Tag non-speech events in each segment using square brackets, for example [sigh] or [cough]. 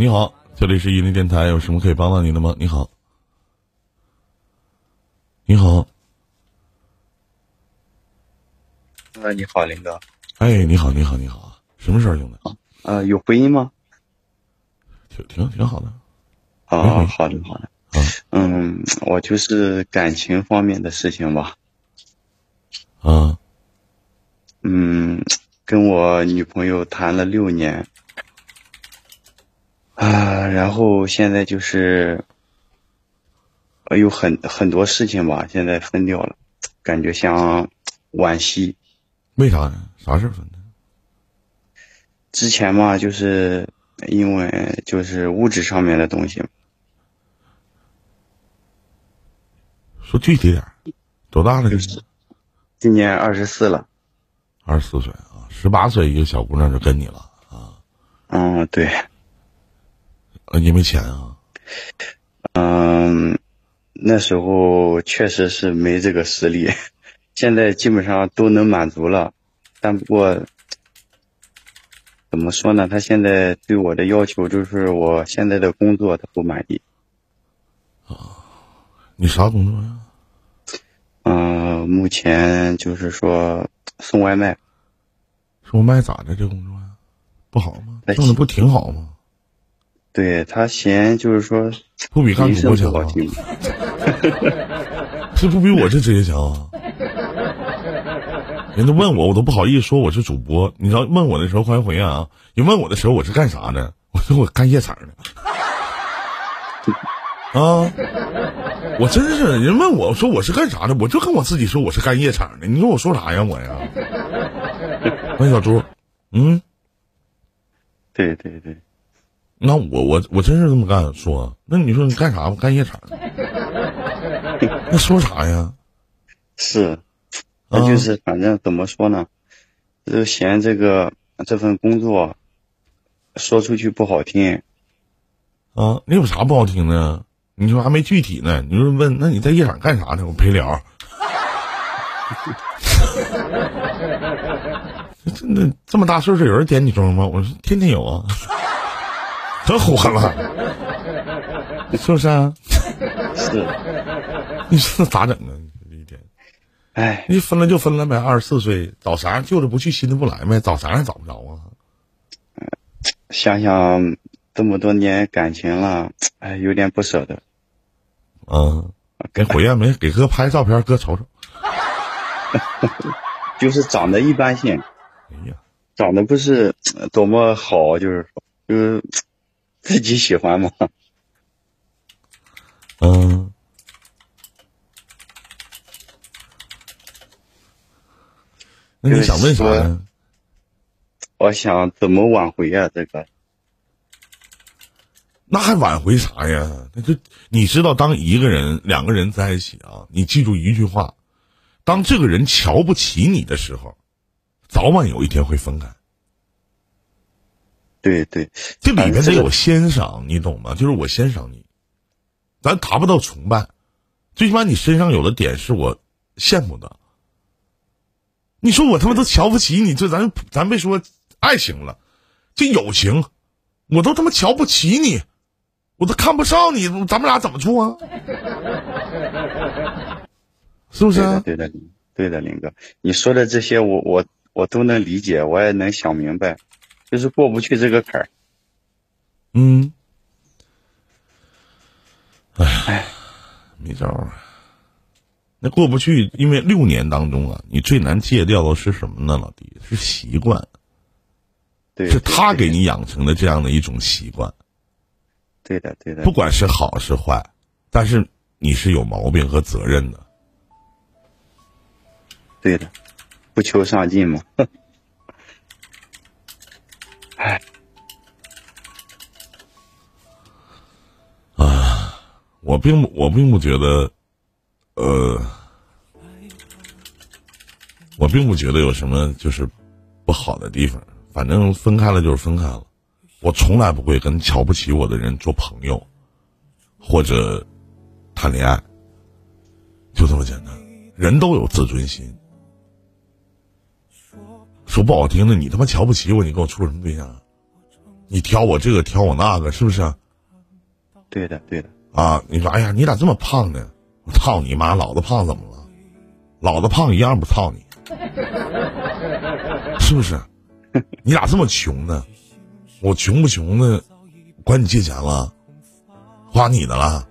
你好，这里是伊林电台，有什么可以帮到您的吗？你好，你好，呃，你好，林哥。哎，你好，你好，你好，什么事儿，兄弟？啊，有回音吗？挺挺挺好的。啊，好的，好的。嗯，我就是感情方面的事情吧。啊。嗯，跟我女朋友谈了六年。啊，然后现在就是，有很很多事情吧，现在分掉了，感觉像惋惜。为啥呢？啥事分的？之前嘛，就是因为就是物质上面的东西。说具体点多大了？就是今年二十四了。二十四岁啊，十八岁一个小姑娘就跟你了啊？嗯，对。呃，你没钱啊？嗯，那时候确实是没这个实力，现在基本上都能满足了，但不过怎么说呢？他现在对我的要求就是我现在的工作他不满意。啊，你啥工作呀？嗯，目前就是说送外卖。送外卖咋的？这工作呀？不好吗？挣的不挺好吗？对他嫌就是说不比干主播强啊，这 [laughs] 不比我这职业强啊？人都问我，我都不好意思说我是主播。你知道问我的时候，欢迎火焰啊！你问我的时候，我是干啥的？我说我干夜场的。啊！我真是人问我说我是干啥的，我就跟我自己说我是干夜场的。你说我说啥呀？我呀？[laughs] 问小猪，嗯，对对对。那我我我真是这么干说，那你说你干啥？干夜场？[laughs] 那说啥呀？是，那就是反正怎么说呢，就嫌这个这份工作说出去不好听。啊，你有啥不好听的？你说还没具体呢？你说问，那你在夜场干啥呢？我陪聊。[laughs] 真的这么大岁数，有人点你钟吗？我说天天有啊。可火了，[laughs] 是不是啊？是，你说咋整啊？一天，哎，你分了就分了呗。二十四岁，找啥样旧的不去，新的不来呗。找啥样找不着啊？想想这么多年感情了，哎，有点不舍得。嗯，给火焰没给哥拍照片，哥瞅瞅。[laughs] 就是长得一般性。哎呀，长得不是多么好，就是说，就是。自己喜欢吗？嗯。那你想问啥呀？我想怎么挽回啊？这个。那还挽回啥呀？那就你知道，当一个人、两个人在一起啊，你记住一句话：当这个人瞧不起你的时候，早晚有一天会分开。对对，这里面得有欣赏，你懂吗？就是我欣赏你，咱达不到崇拜，最起码你身上有的点是我羡慕的。你说我他妈都瞧不起你，这咱咱别说爱情了，这友情，我都他妈瞧不起你，我都看不上你，咱们俩怎么处啊？是不是？啊对的，对的，林哥，你说的这些，我我我都能理解，我也能想明白。就是过不去这个坎儿，嗯，哎，没招儿。那过不去，因为六年当中啊，你最难戒掉的是什么呢？老弟，是习惯，对，是他给你养成的这样的一种习惯。对的，对的。不管是好是坏，但是你是有毛病和责任的。对的，不求上进嘛。我并不，我并不觉得，呃，我并不觉得有什么就是不好的地方。反正分开了就是分开了，我从来不会跟瞧不起我的人做朋友，或者谈恋爱，就这么简单。人都有自尊心。说不好听的，你他妈瞧不起我，你跟我处什么对象？你挑我这个挑我那个，是不是？对的，对的。啊，你说，哎呀，你咋这么胖呢？我操你妈，老子胖怎么了？老子胖一样不操你，是不是？[laughs] 你咋这么穷呢？我穷不穷的，管你借钱了，花你的了，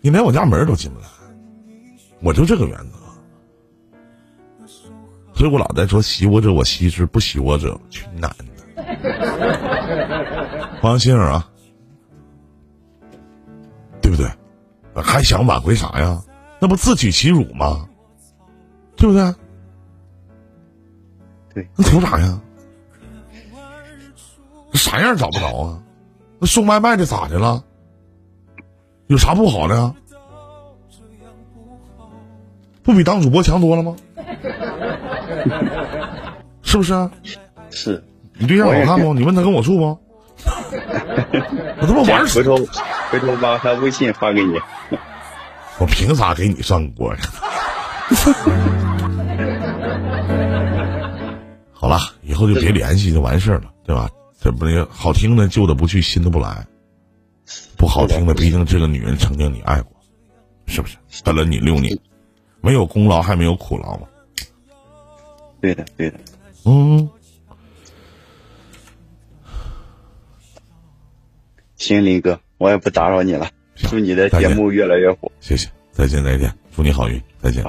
你连我家门都进不来，我就这个原则。所以我老在说，喜我者我惜之，不喜我者去你奶奶！[laughs] 王心儿啊。对不对？还想挽回啥呀？那不自取其辱吗？对不对？对，那图啥呀？啥样找不着啊？那送外卖的咋的了？有啥不好的呀？不比当主播强多了吗？是不是？是。你对象好看不？你问他跟我处不？[laughs] 我他妈玩回头回头把他微信发给你。我凭啥给你上锅呀？[laughs] 好了，以后就别联系，就完事儿了，对吧？这不是好听的，旧的不去，新的不来。不好听的，毕竟这个女人曾经你爱过，是不是？跟了你六年，没有功劳还没有苦劳吗？对的，对的。嗯。行，林哥，我也不打扰你了。祝你的节目越来越火。谢谢，再见，再见，祝你好运，再见。